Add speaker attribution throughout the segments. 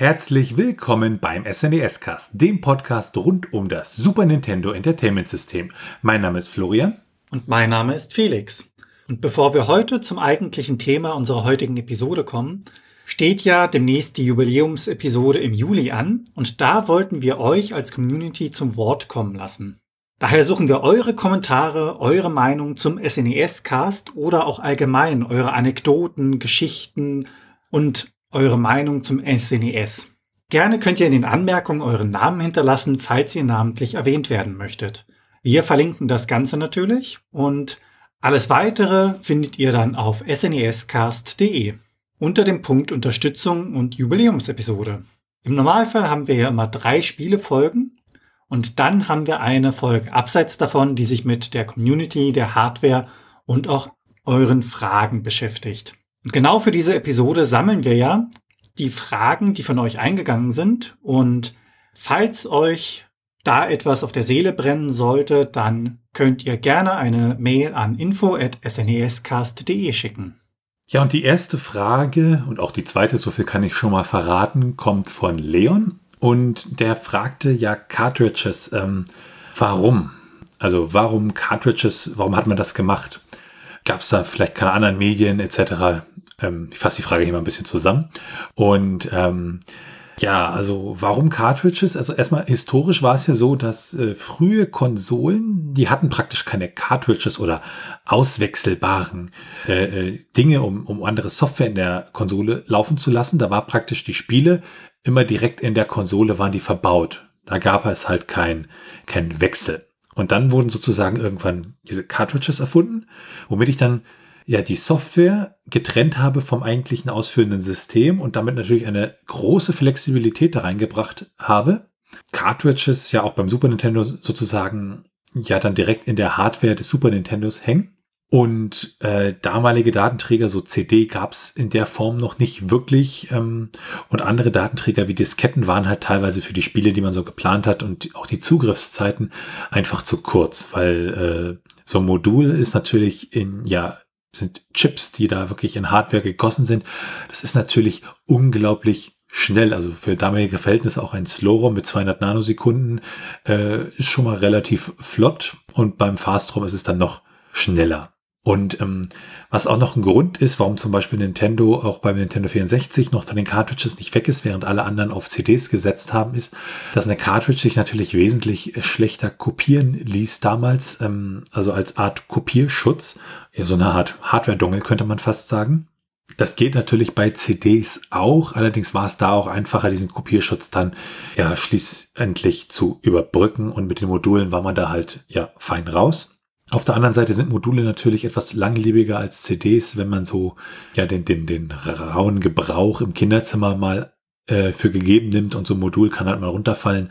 Speaker 1: Herzlich willkommen beim SNES Cast, dem Podcast rund um das Super Nintendo Entertainment System. Mein Name ist Florian.
Speaker 2: Und mein Name ist Felix. Und bevor wir heute zum eigentlichen Thema unserer heutigen Episode kommen, steht ja demnächst die Jubiläumsepisode im Juli an und da wollten wir euch als Community zum Wort kommen lassen. Daher suchen wir eure Kommentare, eure Meinung zum SNES-Cast oder auch allgemein eure Anekdoten, Geschichten und eure Meinung zum SNES. Gerne könnt ihr in den Anmerkungen euren Namen hinterlassen, falls ihr namentlich erwähnt werden möchtet. Wir verlinken das Ganze natürlich und alles weitere findet ihr dann auf snescast.de unter dem Punkt Unterstützung und Jubiläumsepisode. Im Normalfall haben wir ja immer drei Spielefolgen und dann haben wir eine Folge abseits davon, die sich mit der Community, der Hardware und auch euren Fragen beschäftigt. Und genau für diese Episode sammeln wir ja die Fragen, die von euch eingegangen sind. Und falls euch da etwas auf der Seele brennen sollte, dann könnt ihr gerne eine Mail an info@snescast.de schicken.
Speaker 1: Ja, und die erste Frage und auch die zweite, so viel kann ich schon mal verraten, kommt von Leon. Und der fragte ja Cartridges, ähm, warum? Also warum Cartridges, warum hat man das gemacht? Gab es da vielleicht keine anderen Medien etc.? Ähm, ich fasse die Frage hier mal ein bisschen zusammen. Und ähm, ja, also warum Cartridges? Also erstmal historisch war es ja so, dass äh, frühe Konsolen, die hatten praktisch keine Cartridges oder auswechselbaren äh, äh, Dinge, um, um andere Software in der Konsole laufen zu lassen. Da war praktisch die Spiele immer direkt in der Konsole waren die verbaut. Da gab es halt kein, kein Wechsel. Und dann wurden sozusagen irgendwann diese Cartridges erfunden, womit ich dann ja die Software getrennt habe vom eigentlichen ausführenden System und damit natürlich eine große Flexibilität da reingebracht habe. Cartridges ja auch beim Super Nintendo sozusagen ja dann direkt in der Hardware des Super Nintendos hängen. Und äh, damalige Datenträger, so CD, gab's in der Form noch nicht wirklich. Ähm, und andere Datenträger wie Disketten waren halt teilweise für die Spiele, die man so geplant hat und auch die Zugriffszeiten einfach zu kurz, weil äh, so ein Modul ist natürlich in ja sind Chips, die da wirklich in Hardware gegossen sind. Das ist natürlich unglaublich schnell. Also für damalige Verhältnisse auch ein Slow-ROM mit 200 Nanosekunden äh, ist schon mal relativ flott und beim Fast-ROM ist es dann noch schneller. Und ähm, was auch noch ein Grund ist, warum zum Beispiel Nintendo auch beim Nintendo 64 noch von den Cartridges nicht weg ist, während alle anderen auf CDs gesetzt haben, ist, dass eine Cartridge sich natürlich wesentlich schlechter kopieren ließ damals, ähm, also als Art Kopierschutz, ja, so eine Art Hardware-Dongle könnte man fast sagen. Das geht natürlich bei CDs auch, allerdings war es da auch einfacher, diesen Kopierschutz dann ja schließlich zu überbrücken und mit den Modulen war man da halt ja fein raus. Auf der anderen Seite sind Module natürlich etwas langlebiger als CDs, wenn man so ja den, den, den rauen Gebrauch im Kinderzimmer mal äh, für gegeben nimmt und so ein Modul kann halt mal runterfallen.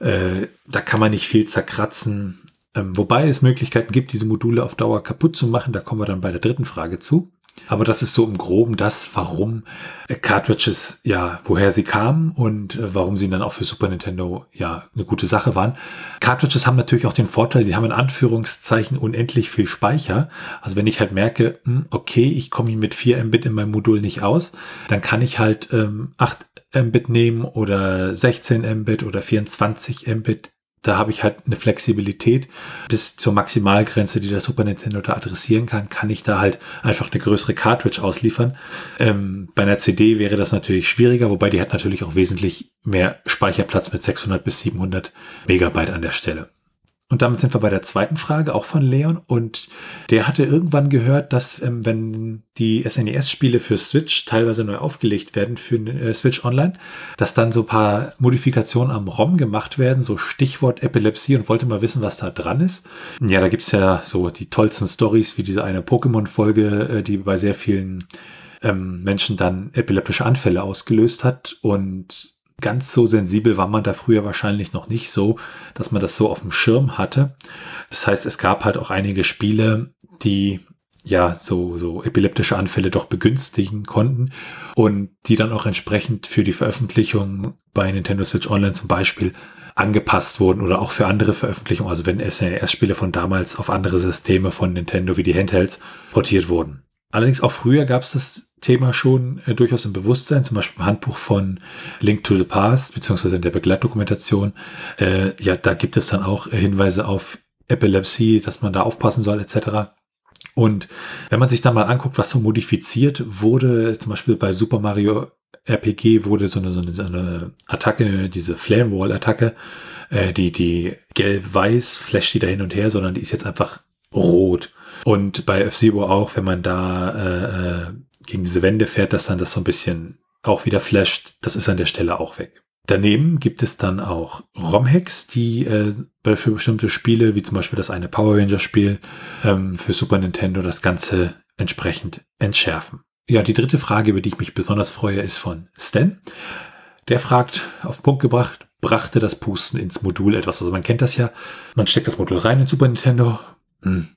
Speaker 1: Äh, da kann man nicht viel zerkratzen. Ähm, wobei es Möglichkeiten gibt, diese Module auf Dauer kaputt zu machen. Da kommen wir dann bei der dritten Frage zu. Aber das ist so im Groben das, warum äh, Cartridges, ja, woher sie kamen und äh, warum sie dann auch für Super Nintendo, ja, eine gute Sache waren. Cartridges haben natürlich auch den Vorteil, die haben in Anführungszeichen unendlich viel Speicher. Also wenn ich halt merke, hm, okay, ich komme mit 4 Mbit in meinem Modul nicht aus, dann kann ich halt ähm, 8 Mbit nehmen oder 16 Mbit oder 24 Mbit da habe ich halt eine Flexibilität bis zur Maximalgrenze, die der Super Nintendo da adressieren kann, kann ich da halt einfach eine größere Cartridge ausliefern. Ähm, bei einer CD wäre das natürlich schwieriger, wobei die hat natürlich auch wesentlich mehr Speicherplatz mit 600 bis 700 Megabyte an der Stelle. Und damit sind wir bei der zweiten Frage, auch von Leon. Und der hatte irgendwann gehört, dass ähm, wenn die SNES-Spiele für Switch teilweise neu aufgelegt werden für äh, Switch Online, dass dann so ein paar Modifikationen am ROM gemacht werden, so Stichwort Epilepsie und wollte mal wissen, was da dran ist. Ja, da gibt's ja so die tollsten Stories wie diese eine Pokémon-Folge, äh, die bei sehr vielen ähm, Menschen dann epileptische Anfälle ausgelöst hat. Und Ganz so sensibel war man da früher wahrscheinlich noch nicht so, dass man das so auf dem Schirm hatte. Das heißt, es gab halt auch einige Spiele, die ja so, so epileptische Anfälle doch begünstigen konnten und die dann auch entsprechend für die Veröffentlichung bei Nintendo Switch Online zum Beispiel angepasst wurden oder auch für andere Veröffentlichungen, also wenn SNES-Spiele von damals auf andere Systeme von Nintendo wie die Handhelds portiert wurden. Allerdings auch früher gab es das Thema schon äh, durchaus im Bewusstsein, zum Beispiel im Handbuch von Link to the Past, beziehungsweise in der Begleitdokumentation. Äh, ja, da gibt es dann auch Hinweise auf Epilepsie, dass man da aufpassen soll, etc. Und wenn man sich dann mal anguckt, was so modifiziert wurde, zum Beispiel bei Super Mario RPG wurde so eine, so eine, so eine Attacke, diese Flame Wall Attacke, äh, die, die gelb-weiß flasht die da hin und her, sondern die ist jetzt einfach rot. Und bei F-Zero auch, wenn man da äh, äh, gegen diese Wände fährt, dass dann das so ein bisschen auch wieder flasht, das ist an der Stelle auch weg. Daneben gibt es dann auch ROM-Hacks, die äh, für bestimmte Spiele, wie zum Beispiel das eine Power Ranger-Spiel ähm, für Super Nintendo, das Ganze entsprechend entschärfen. Ja, die dritte Frage, über die ich mich besonders freue, ist von Stan. Der fragt, auf Punkt gebracht, brachte das Pusten ins Modul etwas? Also man kennt das ja, man steckt das Modul rein in Super Nintendo, hm,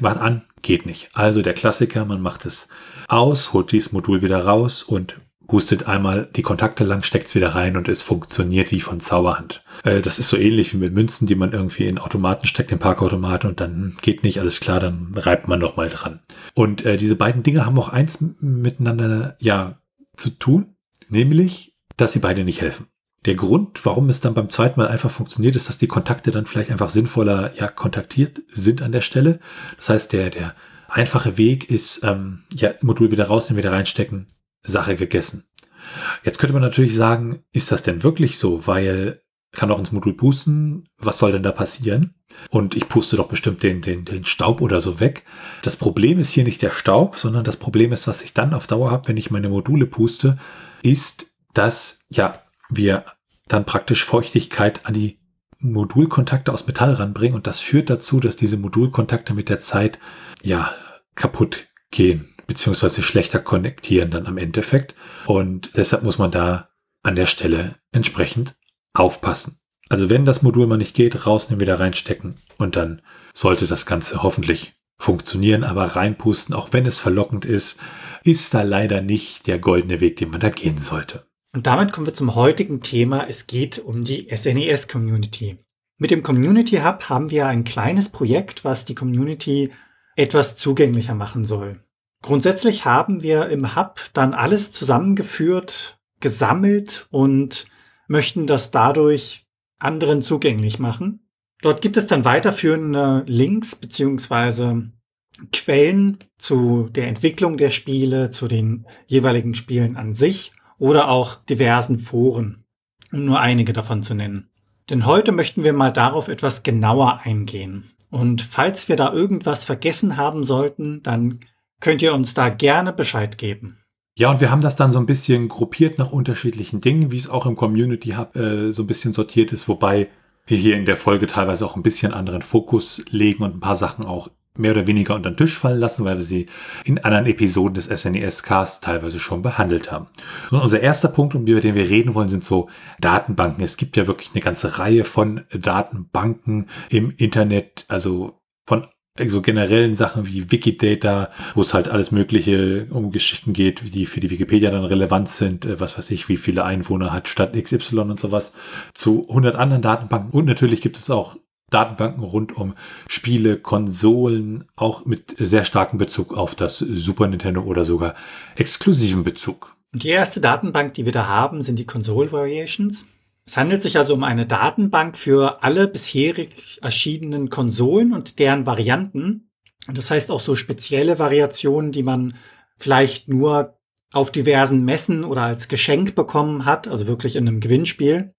Speaker 1: macht an, geht nicht. Also der Klassiker, man macht es aus, holt dieses Modul wieder raus und hustet einmal die Kontakte lang, steckt es wieder rein und es funktioniert wie von Zauberhand. Äh, das ist so ähnlich wie mit Münzen, die man irgendwie in Automaten steckt, in Parkautomaten und dann geht nicht, alles klar, dann reibt man noch mal dran. Und äh, diese beiden Dinge haben auch eins miteinander ja zu tun, nämlich, dass sie beide nicht helfen. Der Grund, warum es dann beim zweiten Mal einfach funktioniert, ist, dass die Kontakte dann vielleicht einfach sinnvoller ja kontaktiert sind an der Stelle. Das heißt, der, der einfache Weg ist, ähm, ja, Modul wieder rausnehmen, wieder reinstecken, Sache gegessen. Jetzt könnte man natürlich sagen, ist das denn wirklich so? Weil kann auch ins Modul pusten. Was soll denn da passieren? Und ich puste doch bestimmt den, den, den Staub oder so weg. Das Problem ist hier nicht der Staub, sondern das Problem ist, was ich dann auf Dauer habe, wenn ich meine Module puste, ist, dass ja wir dann praktisch Feuchtigkeit an die Modulkontakte aus Metall ranbringen und das führt dazu, dass diese Modulkontakte mit der Zeit ja kaputt gehen beziehungsweise schlechter konnektieren dann am Endeffekt. Und deshalb muss man da an der Stelle entsprechend aufpassen. Also wenn das Modul mal nicht geht, rausnehmen, wieder reinstecken und dann sollte das Ganze hoffentlich funktionieren, aber reinpusten, auch wenn es verlockend ist, ist da leider nicht der goldene Weg, den man da gehen sollte.
Speaker 2: Und damit kommen wir zum heutigen Thema. Es geht um die SNES Community. Mit dem Community Hub haben wir ein kleines Projekt, was die Community etwas zugänglicher machen soll. Grundsätzlich haben wir im Hub dann alles zusammengeführt, gesammelt und möchten das dadurch anderen zugänglich machen. Dort gibt es dann weiterführende Links beziehungsweise Quellen zu der Entwicklung der Spiele, zu den jeweiligen Spielen an sich oder auch diversen Foren, um nur einige davon zu nennen. Denn heute möchten wir mal darauf etwas genauer eingehen. Und falls wir da irgendwas vergessen haben sollten, dann könnt ihr uns da gerne Bescheid geben.
Speaker 1: Ja, und wir haben das dann so ein bisschen gruppiert nach unterschiedlichen Dingen, wie es auch im Community Hub äh, so ein bisschen sortiert ist, wobei wir hier in der Folge teilweise auch ein bisschen anderen Fokus legen und ein paar Sachen auch mehr oder weniger unter den Tisch fallen lassen, weil wir sie in anderen Episoden des SNES-Casts teilweise schon behandelt haben. Und unser erster Punkt, über den wir reden wollen, sind so Datenbanken. Es gibt ja wirklich eine ganze Reihe von Datenbanken im Internet, also von so generellen Sachen wie Wikidata, wo es halt alles Mögliche um Geschichten geht, die für die Wikipedia dann relevant sind, äh, was weiß ich, wie viele Einwohner hat Stadt XY und sowas, zu 100 anderen Datenbanken. Und natürlich gibt es auch Datenbanken rund um Spiele, Konsolen, auch mit sehr starkem Bezug auf das Super Nintendo oder sogar exklusiven Bezug.
Speaker 2: Die erste Datenbank, die wir da haben, sind die Console Variations. Es handelt sich also um eine Datenbank für alle bisherig erschienenen Konsolen und deren Varianten. Das heißt auch so spezielle Variationen, die man vielleicht nur auf diversen Messen oder als Geschenk bekommen hat, also wirklich in einem Gewinnspiel.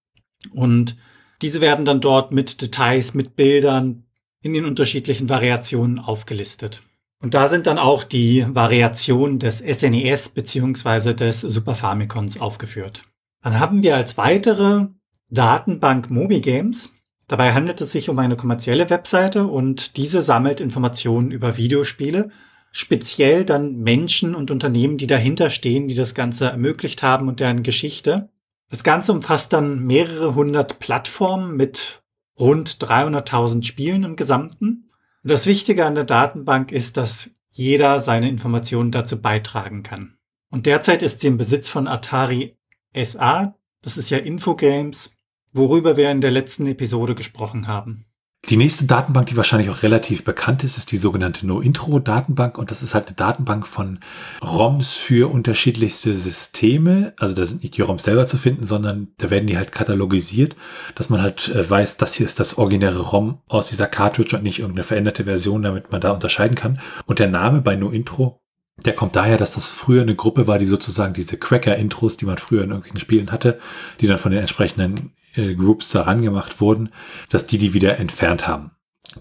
Speaker 2: Und diese werden dann dort mit Details, mit Bildern in den unterschiedlichen Variationen aufgelistet. Und da sind dann auch die Variationen des SNES bzw. des Super Famicons aufgeführt. Dann haben wir als weitere Datenbank MobiGames. Dabei handelt es sich um eine kommerzielle Webseite und diese sammelt Informationen über Videospiele, speziell dann Menschen und Unternehmen, die dahinter stehen, die das Ganze ermöglicht haben und deren Geschichte. Das Ganze umfasst dann mehrere hundert Plattformen mit rund 300.000 Spielen im Gesamten. Und das Wichtige an der Datenbank ist, dass jeder seine Informationen dazu beitragen kann. Und derzeit ist sie im Besitz von Atari SA, das ist ja Infogames, worüber wir in der letzten Episode gesprochen haben.
Speaker 1: Die nächste Datenbank, die wahrscheinlich auch relativ bekannt ist, ist die sogenannte No-Intro-Datenbank. Und das ist halt eine Datenbank von ROMs für unterschiedlichste Systeme. Also da sind nicht die ROMs selber zu finden, sondern da werden die halt katalogisiert, dass man halt äh, weiß, das hier ist das originäre ROM aus dieser Cartridge und nicht irgendeine veränderte Version, damit man da unterscheiden kann. Und der Name bei No-Intro der kommt daher, dass das früher eine Gruppe war, die sozusagen diese Cracker-Intros, die man früher in irgendwelchen Spielen hatte, die dann von den entsprechenden äh, Groups daran gemacht wurden, dass die die wieder entfernt haben.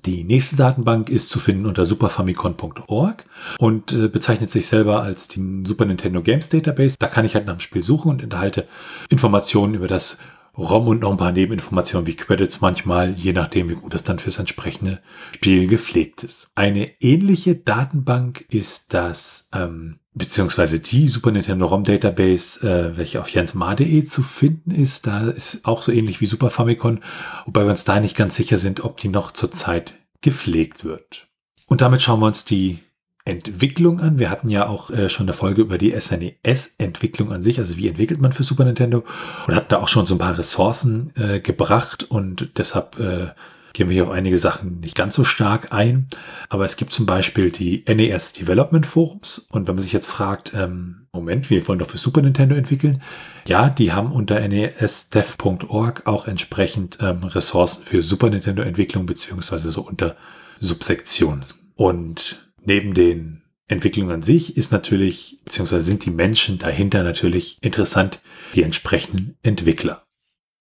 Speaker 1: Die nächste Datenbank ist zu finden unter superfamicon.org und äh, bezeichnet sich selber als die Super Nintendo Games Database. Da kann ich halt nach dem Spiel suchen und enthalte Informationen über das ROM und noch ein paar Nebeninformationen wie Credits manchmal, je nachdem, wie gut das dann fürs entsprechende Spiel gepflegt ist. Eine ähnliche Datenbank ist das, ähm, beziehungsweise die Super Nintendo ROM Database, äh, welche auf jensmar.de zu finden ist. Da ist auch so ähnlich wie Super Famicom, wobei wir uns da nicht ganz sicher sind, ob die noch zurzeit gepflegt wird. Und damit schauen wir uns die Entwicklung an. Wir hatten ja auch äh, schon eine Folge über die SNES-Entwicklung an sich, also wie entwickelt man für Super Nintendo und hatten da auch schon so ein paar Ressourcen äh, gebracht und deshalb äh, gehen wir hier auf einige Sachen nicht ganz so stark ein. Aber es gibt zum Beispiel die NES Development Forums und wenn man sich jetzt fragt, ähm, Moment, wir wollen doch für Super Nintendo entwickeln. Ja, die haben unter nesdev.org auch entsprechend ähm, Ressourcen für Super Nintendo Entwicklung beziehungsweise so unter Subsektionen. Und neben den Entwicklungen an sich ist natürlich, beziehungsweise sind die Menschen dahinter natürlich interessant, die entsprechenden Entwickler.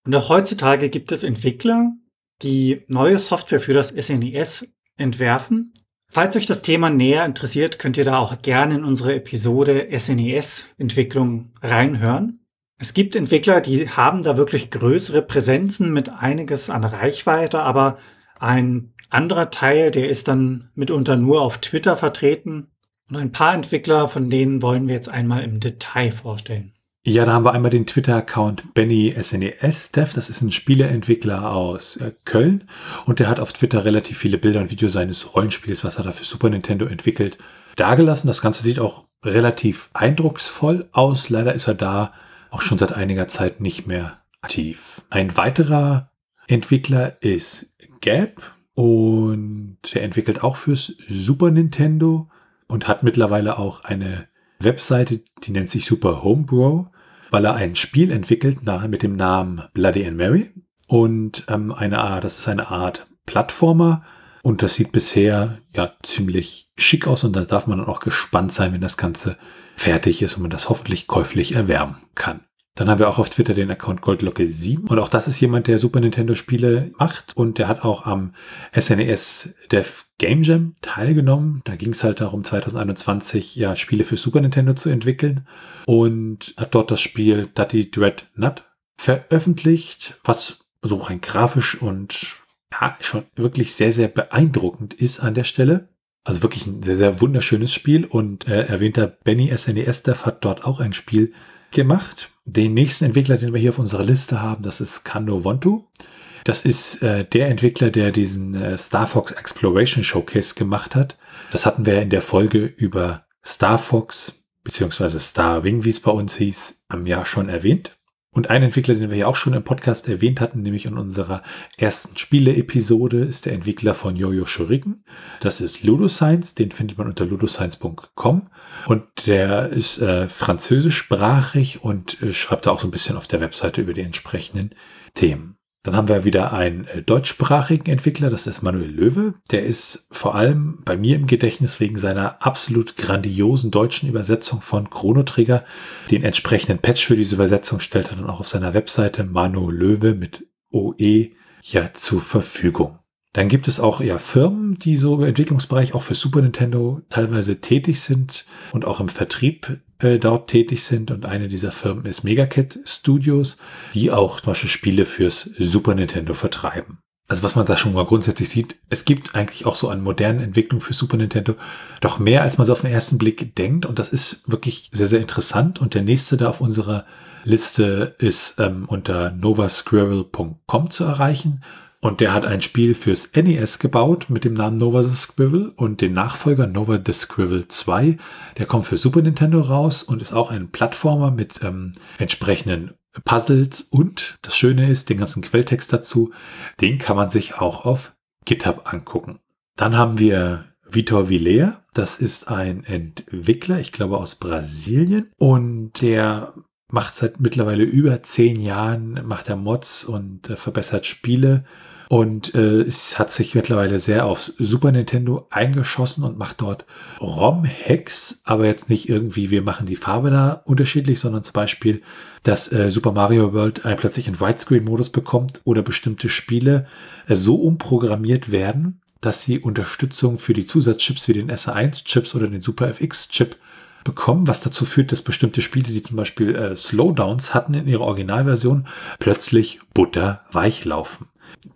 Speaker 2: Und auch heutzutage gibt es Entwickler, die neue Software für das SNES e entwerfen. Falls euch das Thema näher interessiert, könnt ihr da auch gerne in unsere Episode SNES-Entwicklung reinhören. Es gibt Entwickler, die haben da wirklich größere Präsenzen mit einiges an Reichweite, aber ein anderer Teil, der ist dann mitunter nur auf Twitter vertreten. Und ein paar Entwickler, von denen wollen wir jetzt einmal im Detail vorstellen.
Speaker 1: Ja, da haben wir einmal den Twitter-Account Benny SNES Dev. Das ist ein Spieleentwickler aus äh, Köln. Und der hat auf Twitter relativ viele Bilder und Videos seines Rollenspiels, was er da für Super Nintendo entwickelt, dargelassen. Das Ganze sieht auch relativ eindrucksvoll aus. Leider ist er da auch schon seit einiger Zeit nicht mehr aktiv. Ein weiterer Entwickler ist Gap. Und der entwickelt auch fürs Super Nintendo und hat mittlerweile auch eine Webseite, die nennt sich Super Homebrew, weil er ein Spiel entwickelt mit dem Namen Bloody and Mary. Und ähm, eine Art, das ist eine Art Plattformer. Und das sieht bisher ja ziemlich schick aus und da darf man dann auch gespannt sein, wenn das Ganze fertig ist und man das hoffentlich käuflich erwerben kann. Dann haben wir auch auf Twitter den Account Goldlocke7 und auch das ist jemand, der Super Nintendo Spiele macht und der hat auch am SNES e Dev Game Jam teilgenommen. Da ging es halt darum, 2021 ja Spiele für Super Nintendo zu entwickeln und hat dort das Spiel Dutty Dread Nut veröffentlicht, was so rein grafisch und ja, schon wirklich sehr, sehr beeindruckend ist an der Stelle. Also wirklich ein sehr, sehr wunderschönes Spiel und äh, erwähnter Benny SNES Dev hat dort auch ein Spiel gemacht. Den nächsten Entwickler, den wir hier auf unserer Liste haben, das ist Kando Wontu. Das ist äh, der Entwickler, der diesen äh, Star Fox Exploration Showcase gemacht hat. Das hatten wir in der Folge über Star Fox beziehungsweise Star Wing, wie es bei uns hieß, am Jahr schon erwähnt. Und ein Entwickler, den wir ja auch schon im Podcast erwähnt hatten, nämlich in unserer ersten Spiele-Episode, ist der Entwickler von Yo-Yo Shuriken. Das ist Ludoscience, den findet man unter ludoscience.com. Und der ist äh, französischsprachig und äh, schreibt da auch so ein bisschen auf der Webseite über die entsprechenden Themen. Dann haben wir wieder einen äh, deutschsprachigen Entwickler, das ist Manuel Löwe. Der ist vor allem bei mir im Gedächtnis wegen seiner absolut grandiosen deutschen Übersetzung von Chrono Trigger. Den entsprechenden Patch für diese Übersetzung stellt er dann auch auf seiner Webseite Manu Löwe mit OE ja zur Verfügung. Dann gibt es auch ja Firmen, die so im Entwicklungsbereich auch für Super Nintendo teilweise tätig sind und auch im Vertrieb äh, dort tätig sind. Und eine dieser Firmen ist Megacat Studios, die auch zum Beispiel Spiele fürs Super Nintendo vertreiben. Also was man da schon mal grundsätzlich sieht, es gibt eigentlich auch so an modernen Entwicklungen für Super Nintendo doch mehr, als man so auf den ersten Blick denkt. Und das ist wirklich sehr, sehr interessant. Und der nächste da auf unserer Liste ist ähm, unter novasquirrel.com zu erreichen. Und der hat ein Spiel fürs NES gebaut mit dem Namen Nova the Squirrel und den Nachfolger Nova the Squirrel 2. Der kommt für Super Nintendo raus und ist auch ein Plattformer mit ähm, entsprechenden Puzzles und das Schöne ist, den ganzen Quelltext dazu, den kann man sich auch auf GitHub angucken. Dann haben wir Vitor Vilea, das ist ein Entwickler, ich glaube aus Brasilien, und der macht seit mittlerweile über zehn Jahren, macht er Mods und äh, verbessert Spiele und äh, es hat sich mittlerweile sehr aufs Super Nintendo eingeschossen und macht dort ROM-Hacks, aber jetzt nicht irgendwie, wir machen die Farbe da unterschiedlich, sondern zum Beispiel, dass äh, Super Mario World einen plötzlich in Widescreen-Modus bekommt oder bestimmte Spiele äh, so umprogrammiert werden, dass sie Unterstützung für die Zusatzchips wie den SA1-Chips oder den Super FX-Chip bekommen, was dazu führt, dass bestimmte Spiele, die zum Beispiel äh, Slowdowns hatten in ihrer Originalversion, plötzlich butterweich laufen.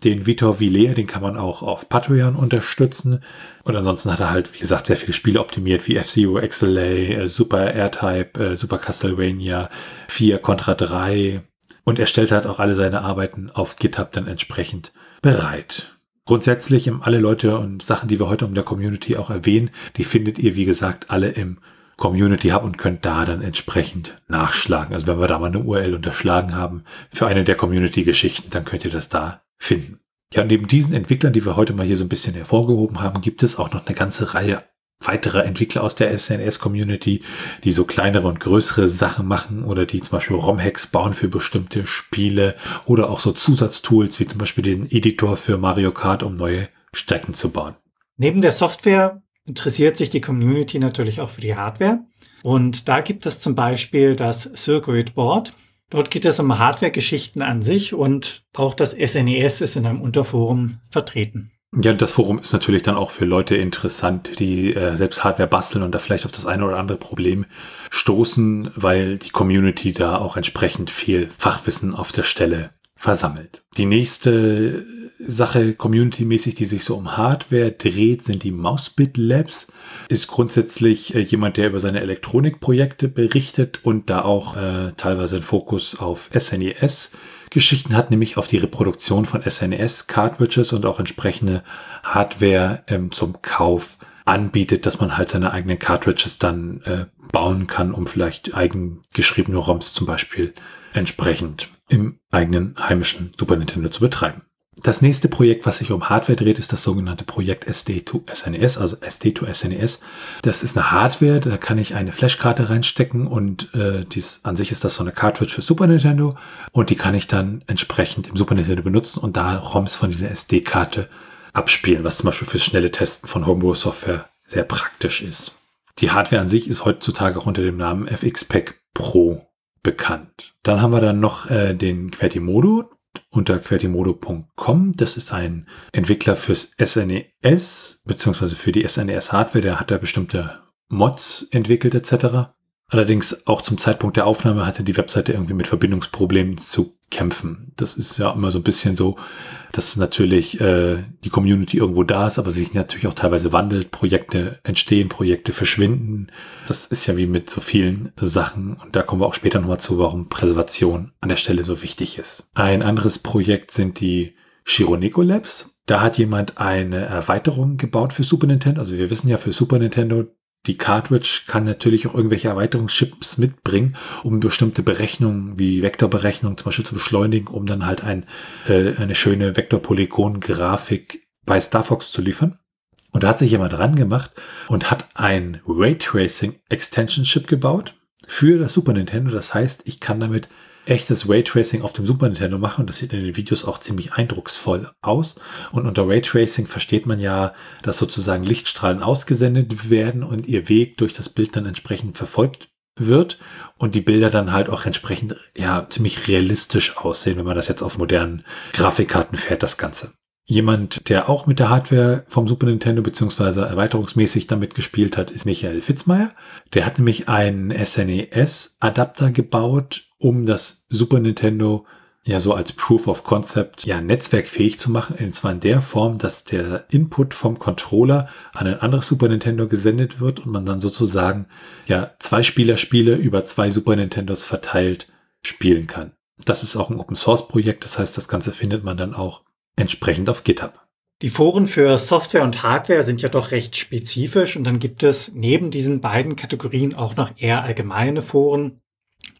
Speaker 1: Den Vitor Villet, den kann man auch auf Patreon unterstützen. Und ansonsten hat er halt, wie gesagt, sehr viele Spiele optimiert, wie F-Zero, XLA, äh, Super R-Type, äh, Super Castlevania 4, Contra 3. Und er stellt halt auch alle seine Arbeiten auf GitHub dann entsprechend bereit. Grundsätzlich alle Leute und Sachen, die wir heute um der Community auch erwähnen, die findet ihr, wie gesagt, alle im Community Hub und könnt da dann entsprechend nachschlagen. Also wenn wir da mal eine URL unterschlagen haben für eine der Community-Geschichten, dann könnt ihr das da finden. Ja, neben diesen Entwicklern, die wir heute mal hier so ein bisschen hervorgehoben haben, gibt es auch noch eine ganze Reihe weiterer Entwickler aus der SNS-Community, die so kleinere und größere Sachen machen oder die zum Beispiel ROM-Hacks bauen für bestimmte Spiele oder auch so Zusatztools wie zum Beispiel den Editor für Mario Kart, um neue Strecken zu bauen.
Speaker 2: Neben der Software interessiert sich die Community natürlich auch für die Hardware. Und da gibt es zum Beispiel das Circuit Board. Dort geht es um Hardware-Geschichten an sich und auch das SNES e ist in einem Unterforum vertreten.
Speaker 1: Ja, das Forum ist natürlich dann auch für Leute interessant, die äh, selbst Hardware basteln und da vielleicht auf das eine oder andere Problem stoßen, weil die Community da auch entsprechend viel Fachwissen auf der Stelle versammelt. Die nächste Sache community-mäßig, die sich so um Hardware dreht, sind die Mousebit Labs. Ist grundsätzlich äh, jemand, der über seine Elektronikprojekte berichtet und da auch äh, teilweise einen Fokus auf SNES Geschichten hat, nämlich auf die Reproduktion von SNES-Cartridges und auch entsprechende Hardware ähm, zum Kauf anbietet, dass man halt seine eigenen Cartridges dann äh, bauen kann, um vielleicht eigengeschriebene ROMs zum Beispiel entsprechend im eigenen heimischen Super Nintendo zu betreiben. Das nächste Projekt, was sich um Hardware dreht, ist das sogenannte Projekt SD2SNES, e also SD2SNES. E das ist eine Hardware, da kann ich eine Flashkarte reinstecken und äh, dies, an sich ist das so eine Cartridge für Super Nintendo und die kann ich dann entsprechend im Super Nintendo benutzen und da ROMs von dieser SD-Karte abspielen, was zum Beispiel fürs schnelle Testen von Homebrew-Software sehr praktisch ist. Die Hardware an sich ist heutzutage auch unter dem Namen FX-Pack Pro bekannt. Dann haben wir dann noch äh, den Quertimodo unter quertimodo.com. Das ist ein Entwickler fürs SNES, e beziehungsweise für die SNES-Hardware. Der hat da bestimmte Mods entwickelt etc. Allerdings auch zum Zeitpunkt der Aufnahme hatte die Webseite irgendwie mit Verbindungsproblemen zu kämpfen. Das ist ja immer so ein bisschen so, dass natürlich äh, die Community irgendwo da ist, aber sich natürlich auch teilweise wandelt, Projekte entstehen, Projekte verschwinden. Das ist ja wie mit so vielen Sachen und da kommen wir auch später nochmal zu, warum Präservation an der Stelle so wichtig ist. Ein anderes Projekt sind die Shironeko Labs. Da hat jemand eine Erweiterung gebaut für Super Nintendo. Also wir wissen ja für Super Nintendo, die Cartridge kann natürlich auch irgendwelche Erweiterungschips mitbringen, um bestimmte Berechnungen wie Vektorberechnungen zum Beispiel zu beschleunigen, um dann halt ein, äh, eine schöne Vektorpolygon-Grafik bei Star Fox zu liefern. Und da hat sich jemand dran gemacht und hat ein Raytracing Extension Chip gebaut für das Super Nintendo. Das heißt, ich kann damit echtes Raytracing auf dem Super Nintendo machen. Und das sieht in den Videos auch ziemlich eindrucksvoll aus. Und unter Raytracing versteht man ja, dass sozusagen Lichtstrahlen ausgesendet werden und ihr Weg durch das Bild dann entsprechend verfolgt wird und die Bilder dann halt auch entsprechend ja ziemlich realistisch aussehen, wenn man das jetzt auf modernen Grafikkarten fährt, das Ganze. Jemand, der auch mit der Hardware vom Super Nintendo beziehungsweise erweiterungsmäßig damit gespielt hat, ist Michael Fitzmeier. Der hat nämlich einen SNES-Adapter gebaut, um das Super Nintendo ja so als Proof of Concept ja netzwerkfähig zu machen, und zwar in der Form, dass der Input vom Controller an ein anderes Super Nintendo gesendet wird und man dann sozusagen ja zwei Spielerspiele über zwei Super Nintendos verteilt spielen kann. Das ist auch ein Open Source Projekt, das heißt, das Ganze findet man dann auch entsprechend auf GitHub.
Speaker 2: Die Foren für Software und Hardware sind ja doch recht spezifisch und dann gibt es neben diesen beiden Kategorien auch noch eher allgemeine Foren,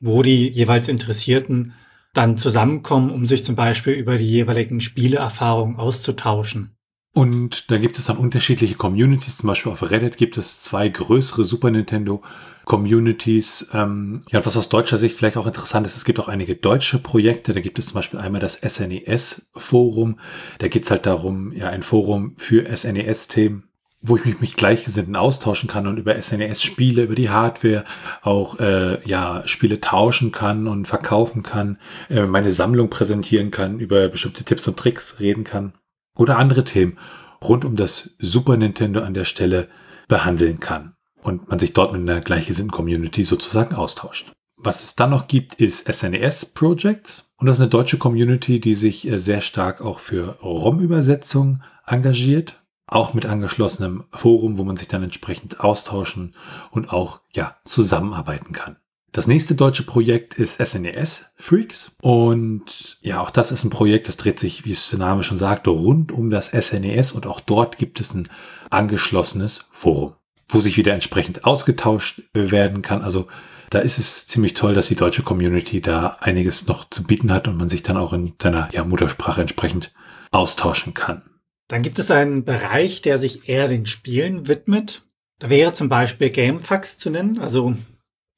Speaker 2: wo die jeweils Interessierten dann zusammenkommen, um sich zum Beispiel über die jeweiligen Spieleerfahrungen auszutauschen.
Speaker 1: Und da gibt es dann unterschiedliche Communities. Zum Beispiel auf Reddit gibt es zwei größere Super Nintendo Communities. Ähm, ja, was aus deutscher Sicht vielleicht auch interessant ist, es gibt auch einige deutsche Projekte. Da gibt es zum Beispiel einmal das SNES-Forum. Da geht es halt darum, ja, ein Forum für SNES-Themen wo ich mich mit Gleichgesinnten austauschen kann und über SNES-Spiele, über die Hardware auch äh, ja Spiele tauschen kann und verkaufen kann, äh, meine Sammlung präsentieren kann, über bestimmte Tipps und Tricks reden kann oder andere Themen rund um das Super Nintendo an der Stelle behandeln kann und man sich dort mit einer gleichgesinnten Community sozusagen austauscht. Was es dann noch gibt, ist SNES Projects. Und das ist eine deutsche Community, die sich äh, sehr stark auch für ROM-Übersetzung engagiert auch mit angeschlossenem Forum, wo man sich dann entsprechend austauschen und auch ja zusammenarbeiten kann. Das nächste deutsche Projekt ist SNES e Freaks und ja, auch das ist ein Projekt, das dreht sich, wie es der Name schon sagt, rund um das SNES e und auch dort gibt es ein angeschlossenes Forum, wo sich wieder entsprechend ausgetauscht werden kann. Also da ist es ziemlich toll, dass die deutsche Community da einiges noch zu bieten hat und man sich dann auch in seiner ja, Muttersprache entsprechend austauschen kann.
Speaker 2: Dann gibt es einen Bereich, der sich eher den Spielen widmet. Da wäre zum Beispiel GameFAQs zu nennen, also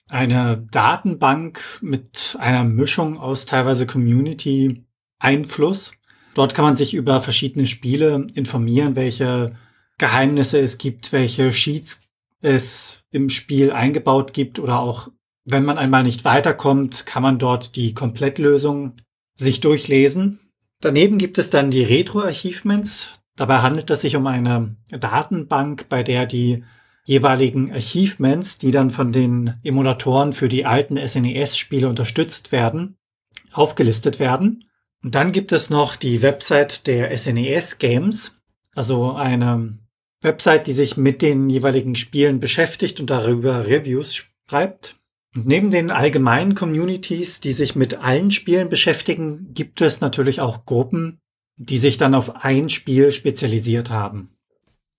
Speaker 2: eine Datenbank mit einer Mischung aus teilweise Community-Einfluss. Dort kann man sich über verschiedene Spiele informieren, welche Geheimnisse es gibt, welche Sheets es im Spiel eingebaut gibt oder auch wenn man einmal nicht weiterkommt, kann man dort die Komplettlösung sich durchlesen. Daneben gibt es dann die Retro-Achievements. Dabei handelt es sich um eine Datenbank, bei der die jeweiligen Achievements, die dann von den Emulatoren für die alten SNES-Spiele unterstützt werden, aufgelistet werden. Und dann gibt es noch die Website der SNES Games, also eine Website, die sich mit den jeweiligen Spielen beschäftigt und darüber Reviews schreibt. Und neben den allgemeinen Communities, die sich mit allen Spielen beschäftigen, gibt es natürlich auch Gruppen, die sich dann auf ein Spiel spezialisiert haben.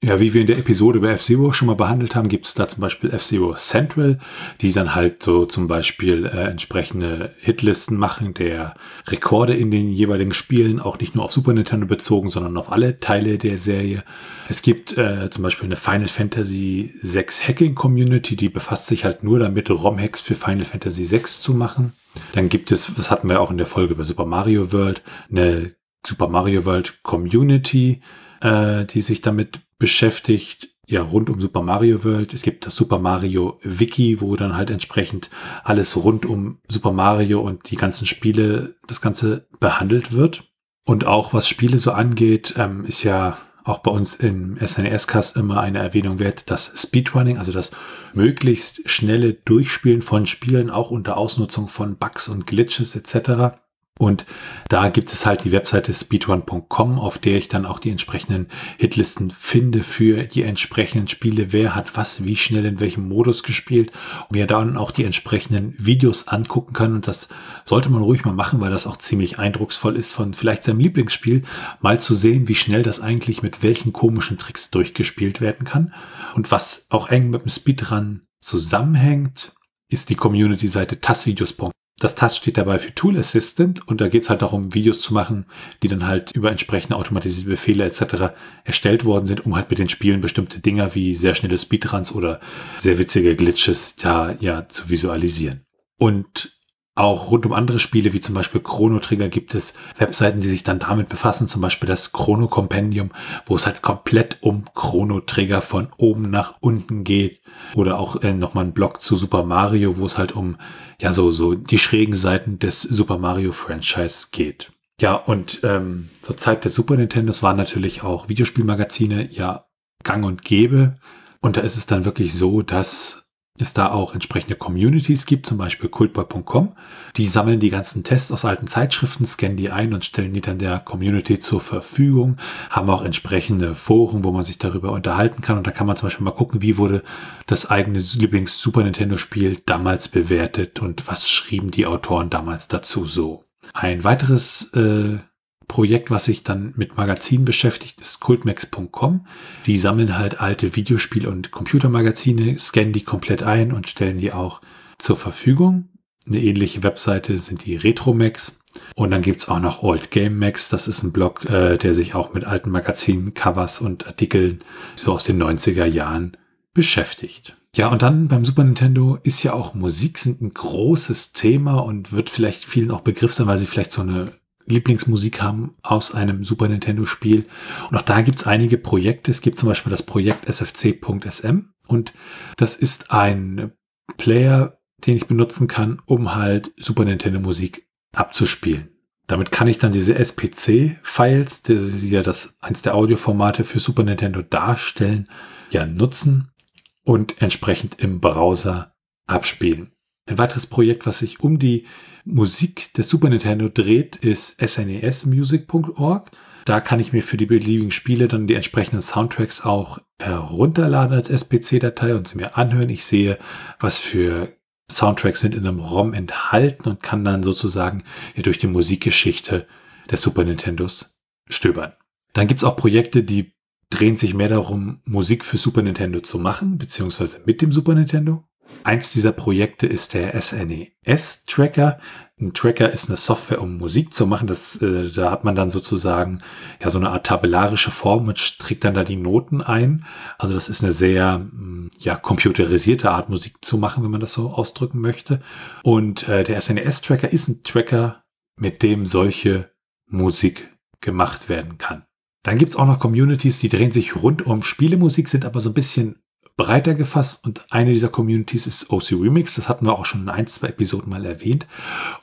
Speaker 1: Ja, wie wir in der Episode über F-Zero schon mal behandelt haben, gibt es da zum Beispiel F-Zero Central, die dann halt so zum Beispiel äh, entsprechende Hitlisten machen der Rekorde in den jeweiligen Spielen, auch nicht nur auf Super Nintendo bezogen, sondern auf alle Teile der Serie. Es gibt äh, zum Beispiel eine Final Fantasy 6 Hacking Community, die befasst sich halt nur damit, ROM-Hacks für Final Fantasy 6 zu machen. Dann gibt es, das hatten wir auch in der Folge über Super Mario World, eine Super Mario World Community, äh, die sich damit beschäftigt, ja, rund um Super Mario World. Es gibt das Super Mario Wiki, wo dann halt entsprechend alles rund um Super Mario und die ganzen Spiele, das Ganze behandelt wird. Und auch was Spiele so angeht, ähm, ist ja auch bei uns im SNES-Cast immer eine Erwähnung wert, das Speedrunning, also das möglichst schnelle Durchspielen von Spielen, auch unter Ausnutzung von Bugs und Glitches etc. Und da gibt es halt die Webseite speedrun.com, auf der ich dann auch die entsprechenden Hitlisten finde für die entsprechenden Spiele. Wer hat was, wie schnell in welchem Modus gespielt und mir dann auch die entsprechenden Videos angucken kann. Und das sollte man ruhig mal machen, weil das auch ziemlich eindrucksvoll ist, von vielleicht seinem Lieblingsspiel mal zu sehen, wie schnell das eigentlich mit welchen komischen Tricks durchgespielt werden kann. Und was auch eng mit dem Speedrun zusammenhängt, ist die Community-Seite tassvideos.com. Das TAS steht dabei für Tool Assistant und da geht es halt darum, Videos zu machen, die dann halt über entsprechende automatisierte Befehle etc. erstellt worden sind, um halt mit den Spielen bestimmte Dinger wie sehr schnelle Speedruns oder sehr witzige Glitches da ja zu visualisieren. Und auch rund um andere Spiele, wie zum Beispiel Chrono Trigger, gibt es Webseiten, die sich dann damit befassen, zum Beispiel das Chrono Compendium, wo es halt komplett um Chrono Trigger von oben nach unten geht. Oder auch äh, nochmal ein Blog zu Super Mario, wo es halt um, ja, so, so die schrägen Seiten des Super Mario Franchise geht. Ja, und ähm, zur Zeit des Super Nintendos waren natürlich auch Videospielmagazine ja gang und gäbe. Und da ist es dann wirklich so, dass es da auch entsprechende Communities gibt, zum Beispiel cultboy.com. Die sammeln die ganzen Tests aus alten Zeitschriften, scannen die ein und stellen die dann der Community zur Verfügung, haben auch entsprechende Foren, wo man sich darüber unterhalten kann. Und da kann man zum Beispiel mal gucken, wie wurde das eigene Lieblings-Super Nintendo-Spiel damals bewertet und was schrieben die Autoren damals dazu so. Ein weiteres äh, Projekt, was sich dann mit Magazinen beschäftigt, ist cultmax.com. Die sammeln halt alte Videospiel- und Computermagazine, scannen die komplett ein und stellen die auch zur Verfügung. Eine ähnliche Webseite sind die Retromax. Und dann gibt's auch noch Old Game Max. Das ist ein Blog, äh, der sich auch mit alten Magazinen, Covers und Artikeln so aus den 90er Jahren beschäftigt. Ja, und dann beim Super Nintendo ist ja auch Musik sind ein großes Thema und wird vielleicht vielen auch Begriff sein, weil sie vielleicht so eine Lieblingsmusik haben aus einem Super Nintendo Spiel. Und auch da gibt's einige Projekte. Es gibt zum Beispiel das Projekt sfc.sm und das ist ein Player, den ich benutzen kann, um halt Super Nintendo Musik abzuspielen. Damit kann ich dann diese SPC-Files, die ja das eins der Audioformate für Super Nintendo darstellen, ja nutzen und entsprechend im Browser abspielen. Ein weiteres Projekt, was sich um die Musik des Super Nintendo dreht, ist snesmusic.org. Da kann ich mir für die beliebigen Spiele dann die entsprechenden Soundtracks auch herunterladen als SPC-Datei und sie mir anhören. Ich sehe, was für Soundtracks sind in einem ROM enthalten und kann dann sozusagen durch die Musikgeschichte des Super Nintendos stöbern. Dann gibt's auch Projekte, die drehen sich mehr darum, Musik für Super Nintendo zu machen, beziehungsweise mit dem Super Nintendo. Eins dieser Projekte ist der SNES Tracker. Ein Tracker ist eine Software, um Musik zu machen. Das, äh, da hat man dann sozusagen ja so eine Art tabellarische Form und trägt dann da die Noten ein. Also das ist eine sehr mm, ja computerisierte Art Musik zu machen, wenn man das so ausdrücken möchte. Und äh, der SNES Tracker ist ein Tracker, mit dem solche Musik gemacht werden kann. Dann gibt's auch noch Communities, die drehen sich rund um Spielemusik, sind aber so ein bisschen breiter gefasst und eine dieser Communities ist OC Remix. Das hatten wir auch schon in ein, zwei Episoden mal erwähnt.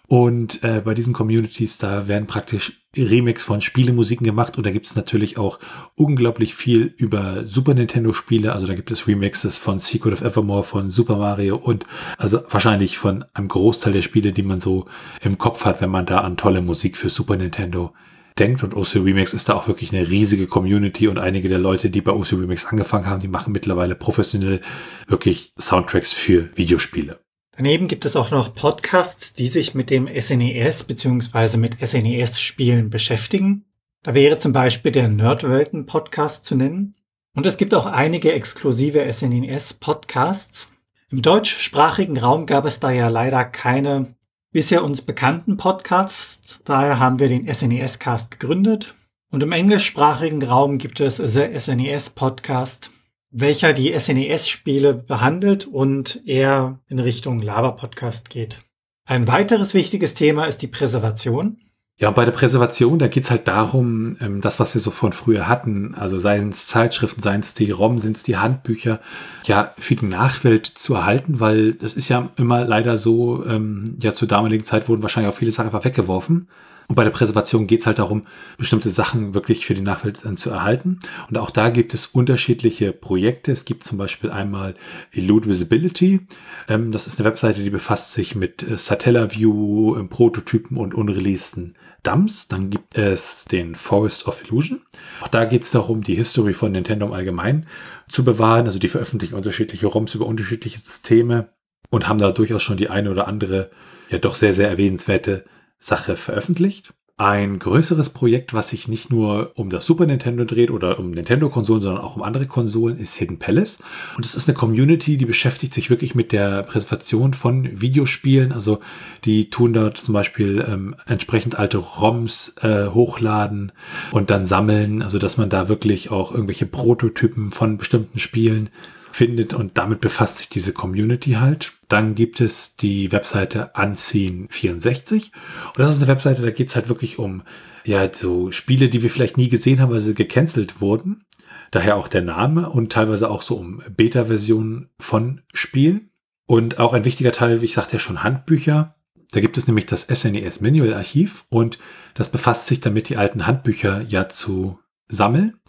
Speaker 1: Und äh, bei diesen Communities, da werden praktisch Remix von Spielemusiken gemacht und da gibt es natürlich auch unglaublich viel über Super Nintendo Spiele. Also da gibt es Remixes von Secret of Evermore, von Super Mario und also wahrscheinlich von einem Großteil der Spiele, die man so im Kopf hat, wenn man da an tolle Musik für Super Nintendo denkt. Und OC Remix ist da auch wirklich eine riesige Community und einige der Leute, die bei OC Remix angefangen haben, die machen mittlerweile professionell wirklich Soundtracks für Videospiele.
Speaker 2: Daneben gibt es auch noch Podcasts, die sich mit dem SNES bzw. mit SNES-Spielen beschäftigen. Da wäre zum Beispiel der Nerdwelten-Podcast zu nennen. Und es gibt auch einige exklusive SNES-Podcasts. Im deutschsprachigen Raum gab es da ja leider keine bisher uns bekannten Podcasts. Daher haben wir den SNES Cast gegründet. Und im englischsprachigen Raum gibt es The SNES Podcast, welcher die SNES-Spiele behandelt und eher in Richtung Lava-Podcast geht. Ein weiteres wichtiges Thema ist die Präservation.
Speaker 1: Ja, bei der Präservation, da geht's halt darum, ähm, das, was wir so von früher hatten, also seien es Zeitschriften, seien es die ROM, sind es die Handbücher, ja, für die Nachwelt zu erhalten, weil das ist ja immer leider so, ähm, ja, zur damaligen Zeit wurden wahrscheinlich auch viele Sachen einfach weggeworfen. Und bei der Präservation geht es halt darum, bestimmte Sachen wirklich für die Nachwelt zu erhalten. Und auch da gibt es unterschiedliche Projekte. Es gibt zum Beispiel einmal Elude Visibility. Ähm, das ist eine Webseite, die befasst sich mit äh, Satellaview, Prototypen und unreleaseden Dumps. Dann gibt es den Forest of Illusion. Auch da geht es darum, die History von Nintendo im Allgemeinen zu bewahren. Also die veröffentlichen unterschiedliche ROMs über unterschiedliche Systeme und haben da durchaus schon die eine oder andere, ja doch sehr, sehr erwähnenswerte Sache veröffentlicht. Ein größeres Projekt, was sich nicht nur um das Super Nintendo dreht oder um Nintendo-Konsolen, sondern auch um andere Konsolen, ist Hidden Palace. Und es ist eine Community, die beschäftigt sich wirklich mit der Präsentation von Videospielen. Also die tun dort zum Beispiel ähm, entsprechend alte ROMs äh, hochladen und dann sammeln. Also dass man da wirklich auch irgendwelche Prototypen von bestimmten Spielen findet und damit befasst sich diese Community halt. Dann gibt es die Webseite Unseen64 und das ist eine Webseite, da geht es halt wirklich um ja so Spiele, die wir vielleicht nie gesehen haben, weil sie gecancelt wurden. Daher auch der Name und teilweise auch so um Beta-Versionen von Spielen. Und auch ein wichtiger Teil, wie ich sagte ja schon, Handbücher. Da gibt es nämlich das SNES Manual Archiv und das befasst sich damit, die alten Handbücher ja zu sammeln.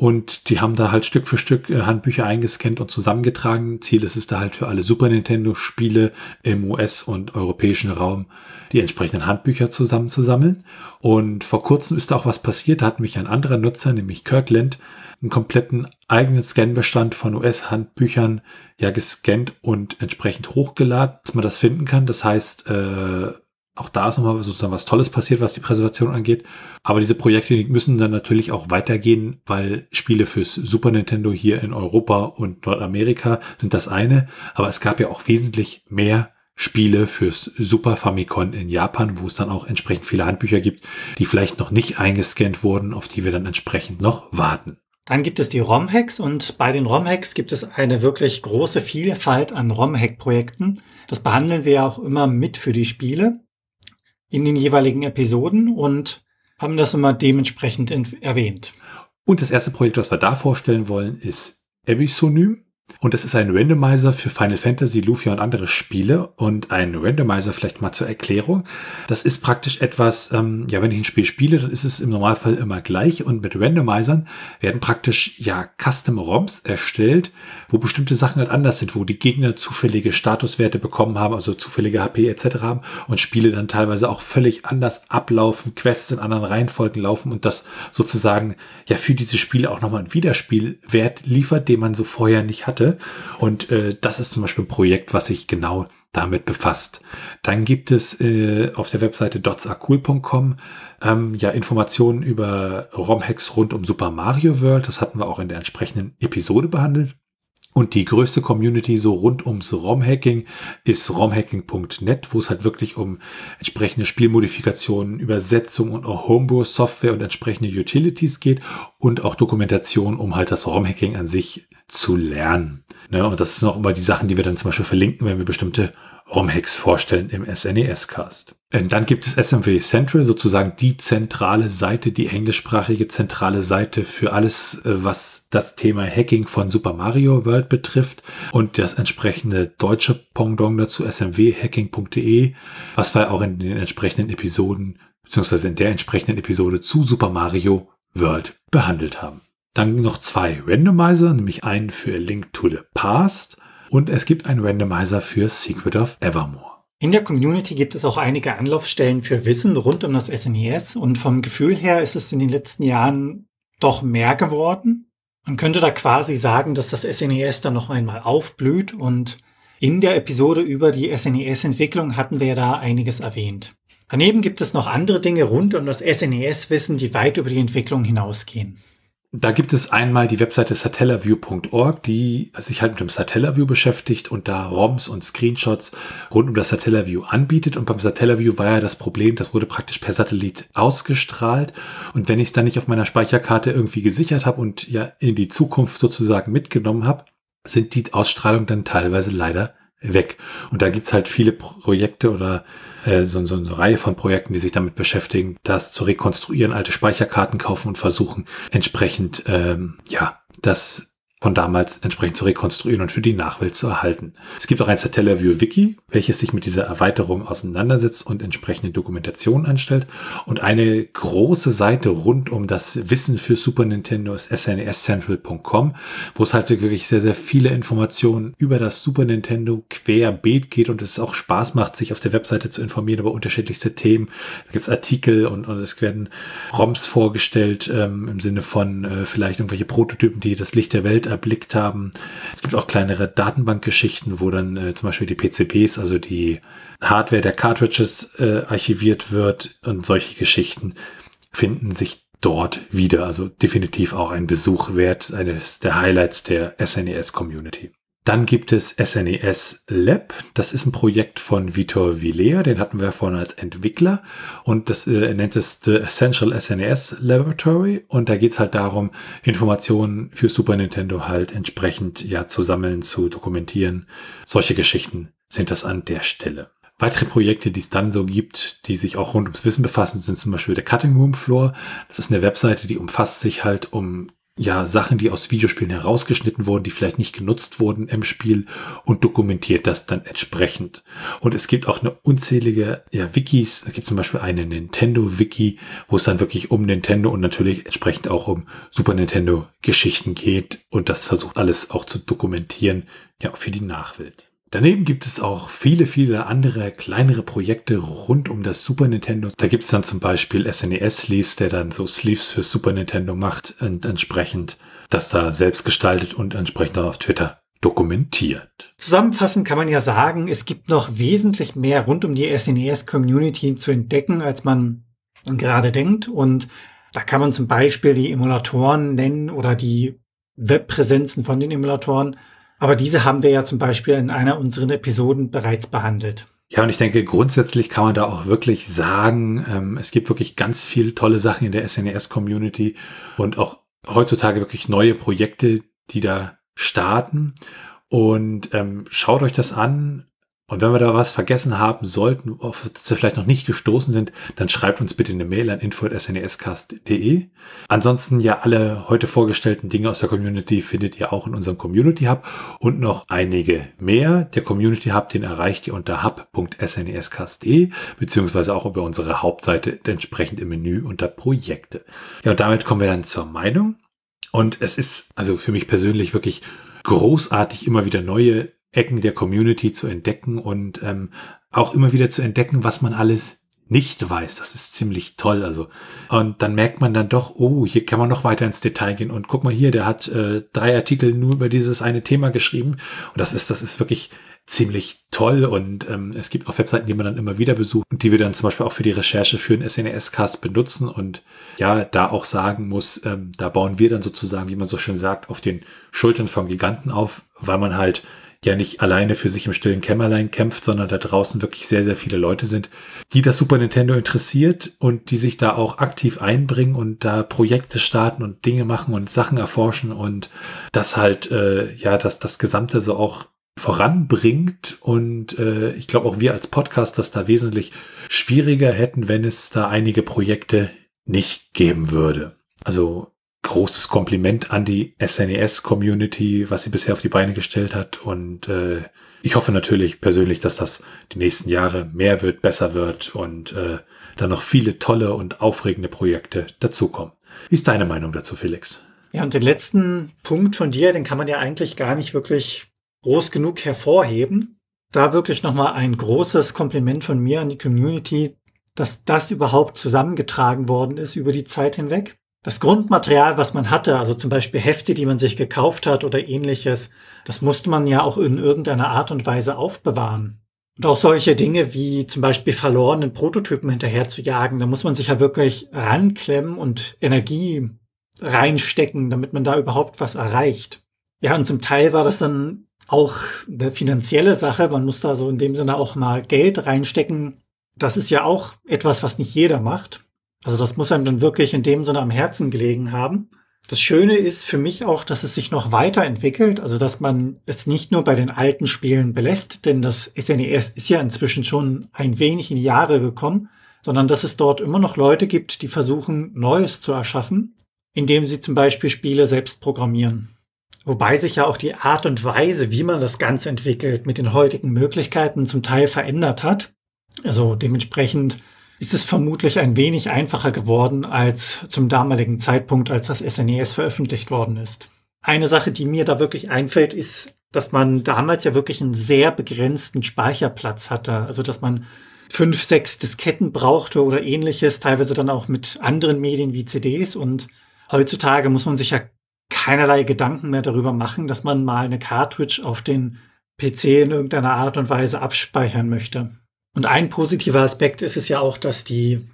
Speaker 1: Und die haben da halt Stück für Stück äh, Handbücher eingescannt und zusammengetragen. Ziel ist es da halt für alle Super Nintendo Spiele im US- und europäischen Raum die entsprechenden Handbücher zusammenzusammeln. Und vor kurzem ist da auch was passiert. Da hat mich ein anderer Nutzer, nämlich Kirkland, einen kompletten eigenen Scanbestand von US-Handbüchern ja gescannt und entsprechend hochgeladen, dass man das finden kann. Das heißt, äh, auch da ist nochmal sozusagen was Tolles passiert, was die Präsentation angeht. Aber diese Projekte müssen dann natürlich auch weitergehen, weil Spiele fürs Super Nintendo hier in Europa und Nordamerika sind das eine. Aber es gab ja auch wesentlich mehr Spiele fürs Super Famicom in Japan, wo es dann auch entsprechend viele Handbücher gibt, die vielleicht noch nicht eingescannt wurden, auf die wir dann entsprechend noch warten.
Speaker 2: Dann gibt es die ROM-Hacks und bei den ROM-Hacks gibt es eine wirklich große Vielfalt an ROM-Hack-Projekten. Das behandeln wir auch immer mit für die Spiele in den jeweiligen Episoden und haben das immer dementsprechend erwähnt.
Speaker 1: Und das erste Projekt, was wir da vorstellen wollen, ist Ebisonym. Und das ist ein Randomizer für Final Fantasy, Lufia und andere Spiele. Und ein Randomizer vielleicht mal zur Erklärung. Das ist praktisch etwas, ähm, ja, wenn ich ein Spiel spiele, dann ist es im Normalfall immer gleich. Und mit Randomizern werden praktisch, ja, Custom ROMs erstellt, wo bestimmte Sachen halt anders sind, wo die Gegner zufällige Statuswerte bekommen haben, also zufällige HP etc. haben und Spiele dann teilweise auch völlig anders ablaufen, Quests in anderen Reihenfolgen laufen und das sozusagen, ja, für diese Spiele auch nochmal einen Wiederspielwert liefert, den man so vorher nicht hatte hatte. Und äh, das ist zum Beispiel ein Projekt, was sich genau damit befasst. Dann gibt es äh, auf der Webseite dotsarcool.com ähm, ja Informationen über ROM-Hacks rund um Super Mario World. Das hatten wir auch in der entsprechenden Episode behandelt. Und die größte Community so rund ums ROM-Hacking ist romhacking.net, wo es halt wirklich um entsprechende Spielmodifikationen, Übersetzung und auch Homebrew-Software und entsprechende Utilities geht und auch Dokumentation, um halt das ROM-Hacking an sich zu lernen. Ne? Und das sind auch immer die Sachen, die wir dann zum Beispiel verlinken, wenn wir bestimmte ROM-Hacks vorstellen im SNES-Cast. Dann gibt es SMW Central, sozusagen die zentrale Seite, die englischsprachige zentrale Seite für alles, äh, was das Thema Hacking von Super Mario World betrifft und das entsprechende deutsche Pendant dazu smwhacking.de, was wir auch in den entsprechenden Episoden, beziehungsweise in der entsprechenden Episode zu Super Mario World behandelt haben. Dann noch zwei Randomizer, nämlich einen für Link to the Past und es gibt einen Randomizer für Secret of Evermore.
Speaker 2: In der Community gibt es auch einige Anlaufstellen für Wissen rund um das SNES e und vom Gefühl her ist es in den letzten Jahren doch mehr geworden. Man könnte da quasi sagen, dass das SNES e dann noch einmal aufblüht und in der Episode über die SNES-Entwicklung hatten wir da einiges erwähnt. Daneben gibt es noch andere Dinge rund um das SNES-Wissen, die weit über die Entwicklung hinausgehen.
Speaker 1: Da gibt es einmal die Webseite satellaview.org, die sich halt mit dem Satellaview beschäftigt und da ROMs und Screenshots rund um das Satellaview anbietet. Und beim Satellaview war ja das Problem, das wurde praktisch per Satellit ausgestrahlt. Und wenn ich es dann nicht auf meiner Speicherkarte irgendwie gesichert habe und ja in die Zukunft sozusagen mitgenommen habe, sind die Ausstrahlungen dann teilweise leider weg. Und da gibt's halt viele Projekte oder äh, so, so eine Reihe von Projekten, die sich damit beschäftigen, das zu rekonstruieren, alte Speicherkarten kaufen und versuchen, entsprechend ähm, ja das von damals entsprechend zu rekonstruieren und für die Nachwelt zu erhalten. Es gibt auch ein Satellaview Wiki, welches sich mit dieser Erweiterung auseinandersetzt und entsprechende Dokumentationen anstellt. Und eine große Seite rund um das Wissen für Super Nintendo ist snescentral.com, wo es halt wirklich sehr, sehr viele Informationen über das Super Nintendo querbeet geht und es auch Spaß macht, sich auf der Webseite zu informieren über unterschiedlichste Themen. Da gibt es Artikel und, und es werden ROMs vorgestellt ähm, im Sinne von äh, vielleicht irgendwelche Prototypen, die das Licht der Welt erblickt haben. Es gibt auch kleinere Datenbankgeschichten, wo dann äh, zum Beispiel die PCBs, also die Hardware der Cartridges äh, archiviert wird und solche Geschichten finden sich dort wieder. Also definitiv auch ein Besuch wert, eines der Highlights der SNES Community. Dann gibt es SNES e Lab. Das ist ein Projekt von Vitor Vilea. Den hatten wir vorhin als Entwickler. Und das äh, nennt es The Essential SNES e Laboratory. Und da geht's halt darum, Informationen für Super Nintendo halt entsprechend ja zu sammeln, zu dokumentieren. Solche Geschichten sind das an der Stelle. Weitere Projekte, die es dann so gibt, die sich auch rund ums Wissen befassen, sind zum Beispiel der Cutting Room Floor. Das ist eine Webseite, die umfasst sich halt um ja, Sachen, die aus Videospielen herausgeschnitten wurden, die vielleicht nicht genutzt wurden im Spiel und dokumentiert das dann entsprechend. Und es gibt auch eine unzählige ja, Wikis. Es gibt zum Beispiel eine Nintendo-Wiki, wo es dann wirklich um Nintendo und natürlich entsprechend auch um Super Nintendo-Geschichten geht und das versucht alles auch zu dokumentieren, ja, für die Nachwelt. Daneben gibt es auch viele, viele andere kleinere Projekte rund um das Super Nintendo. Da gibt es dann zum Beispiel SNES Sleeves, der dann so Sleeves für Super Nintendo macht und entsprechend das da selbst gestaltet und entsprechend auf Twitter dokumentiert.
Speaker 2: Zusammenfassend kann man ja sagen, es gibt noch wesentlich mehr rund um die SNES Community zu entdecken, als man gerade denkt. Und da kann man zum Beispiel die Emulatoren nennen oder die Webpräsenzen von den Emulatoren. Aber diese haben wir ja zum Beispiel in einer unserer Episoden bereits behandelt.
Speaker 1: Ja, und ich denke, grundsätzlich kann man da auch wirklich sagen, ähm, es gibt wirklich ganz viele tolle Sachen in der SNES-Community und auch heutzutage wirklich neue Projekte, die da starten. Und ähm, schaut euch das an. Und wenn wir da was vergessen haben sollten, auf das wir vielleicht noch nicht gestoßen sind, dann schreibt uns bitte eine Mail an info.snescast.de. Ansonsten ja alle heute vorgestellten Dinge aus der Community findet ihr auch in unserem Community Hub und noch einige mehr. Der Community Hub, den erreicht ihr unter hub.snescast.de beziehungsweise auch über unsere Hauptseite entsprechend im Menü unter Projekte. Ja, und damit kommen wir dann zur Meinung. Und es ist also für mich persönlich wirklich großartig, immer wieder neue Ecken der Community zu entdecken und ähm, auch immer wieder zu entdecken, was man alles nicht weiß. Das ist ziemlich toll. Also und dann merkt man dann doch, oh, hier kann man noch weiter ins Detail gehen und guck mal hier, der hat äh, drei Artikel nur über dieses eine Thema geschrieben und das ist das ist wirklich ziemlich toll und ähm, es gibt auch Webseiten, die man dann immer wieder besucht und die wir dann zum Beispiel auch für die Recherche für den SNES-Cast benutzen und ja, da auch sagen muss, ähm, da bauen wir dann sozusagen, wie man so schön sagt, auf den Schultern von Giganten auf, weil man halt ja nicht alleine für sich im stillen Kämmerlein kämpft, sondern da draußen wirklich sehr, sehr viele Leute sind, die das Super Nintendo interessiert und die sich da auch aktiv einbringen und da Projekte starten und Dinge machen und Sachen erforschen und das halt, äh, ja, dass das Gesamte so auch voranbringt. Und äh, ich glaube auch wir als Podcast das da wesentlich schwieriger hätten, wenn es da einige Projekte nicht geben würde. Also großes Kompliment an die SNES-Community, was sie bisher auf die Beine gestellt hat. Und äh, ich hoffe natürlich persönlich, dass das die nächsten Jahre mehr wird, besser wird und äh, da noch viele tolle und aufregende Projekte dazukommen. Wie ist deine Meinung dazu, Felix?
Speaker 2: Ja, und den letzten Punkt von dir, den kann man ja eigentlich gar nicht wirklich groß genug hervorheben. Da wirklich nochmal ein großes Kompliment von mir an die Community, dass das überhaupt zusammengetragen worden ist über die Zeit hinweg. Das Grundmaterial, was man hatte, also zum Beispiel Hefte, die man sich gekauft hat oder ähnliches, das musste man ja auch in irgendeiner Art und Weise aufbewahren. Und auch solche Dinge wie zum Beispiel verlorenen Prototypen hinterher zu jagen, da muss man sich ja wirklich ranklemmen und Energie reinstecken, damit man da überhaupt was erreicht. Ja, und zum Teil war das dann auch eine finanzielle Sache. Man muss da so in dem Sinne auch mal Geld reinstecken. Das ist ja auch etwas, was nicht jeder macht. Also das muss einem dann wirklich in dem Sinne am Herzen gelegen haben. Das Schöne ist für mich auch, dass es sich noch weiterentwickelt, also dass man es nicht nur bei den alten Spielen belässt, denn das SNES e ist ja inzwischen schon ein wenig in die Jahre gekommen, sondern dass es dort immer noch Leute gibt, die versuchen, Neues zu erschaffen, indem sie zum Beispiel Spiele selbst programmieren. Wobei sich ja auch die Art und Weise, wie man das Ganze entwickelt, mit den heutigen Möglichkeiten zum Teil verändert hat. Also dementsprechend ist es vermutlich ein wenig einfacher geworden als zum damaligen Zeitpunkt, als das SNES e veröffentlicht worden ist. Eine Sache, die mir da wirklich einfällt, ist, dass man damals ja wirklich einen sehr begrenzten Speicherplatz hatte. Also dass man fünf, sechs Disketten brauchte oder ähnliches, teilweise dann auch mit anderen Medien wie CDs. Und heutzutage muss man sich ja keinerlei Gedanken mehr darüber machen, dass man mal eine Cartridge auf den PC in irgendeiner Art und Weise abspeichern möchte. Und ein positiver Aspekt ist es ja auch, dass die,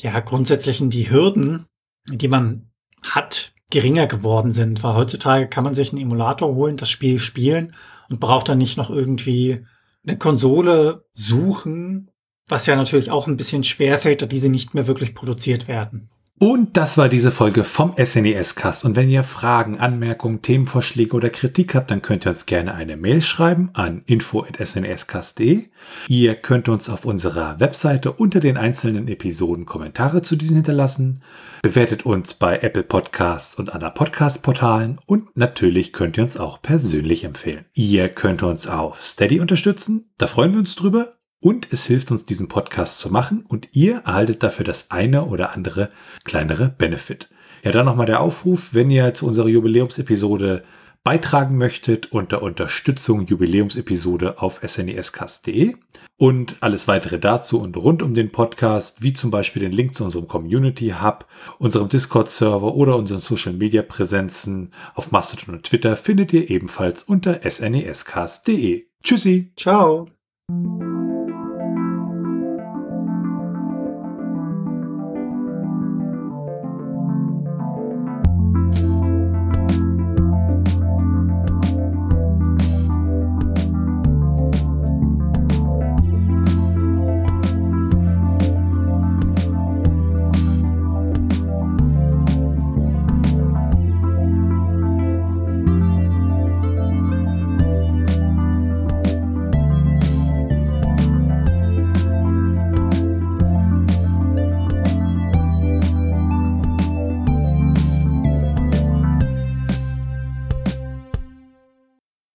Speaker 2: ja, grundsätzlichen die Hürden, die man hat, geringer geworden sind, weil heutzutage kann man sich einen Emulator holen, das Spiel spielen und braucht dann nicht noch irgendwie eine Konsole suchen, was ja natürlich auch ein bisschen schwerfällt, da diese nicht mehr wirklich produziert werden.
Speaker 1: Und das war diese Folge vom SNES Cast. Und wenn ihr Fragen, Anmerkungen, Themenvorschläge oder Kritik habt, dann könnt ihr uns gerne eine Mail schreiben an info.snescast.de. Ihr könnt uns auf unserer Webseite unter den einzelnen Episoden Kommentare zu diesen hinterlassen. Bewertet uns bei Apple Podcasts und anderen Podcast-Portalen und natürlich könnt ihr uns auch persönlich empfehlen. Ihr könnt uns auf Steady unterstützen. Da freuen wir uns drüber und es hilft uns, diesen Podcast zu machen und ihr erhaltet dafür das eine oder andere kleinere Benefit. Ja, dann nochmal der Aufruf, wenn ihr zu unserer Jubiläumsepisode beitragen möchtet unter Unterstützung Jubiläumsepisode auf snescast.de und alles weitere dazu und rund um den Podcast, wie zum Beispiel den Link zu unserem Community Hub, unserem Discord-Server oder unseren Social Media Präsenzen auf Mastodon und Twitter findet ihr ebenfalls unter snescast.de. Tschüssi.
Speaker 2: Ciao.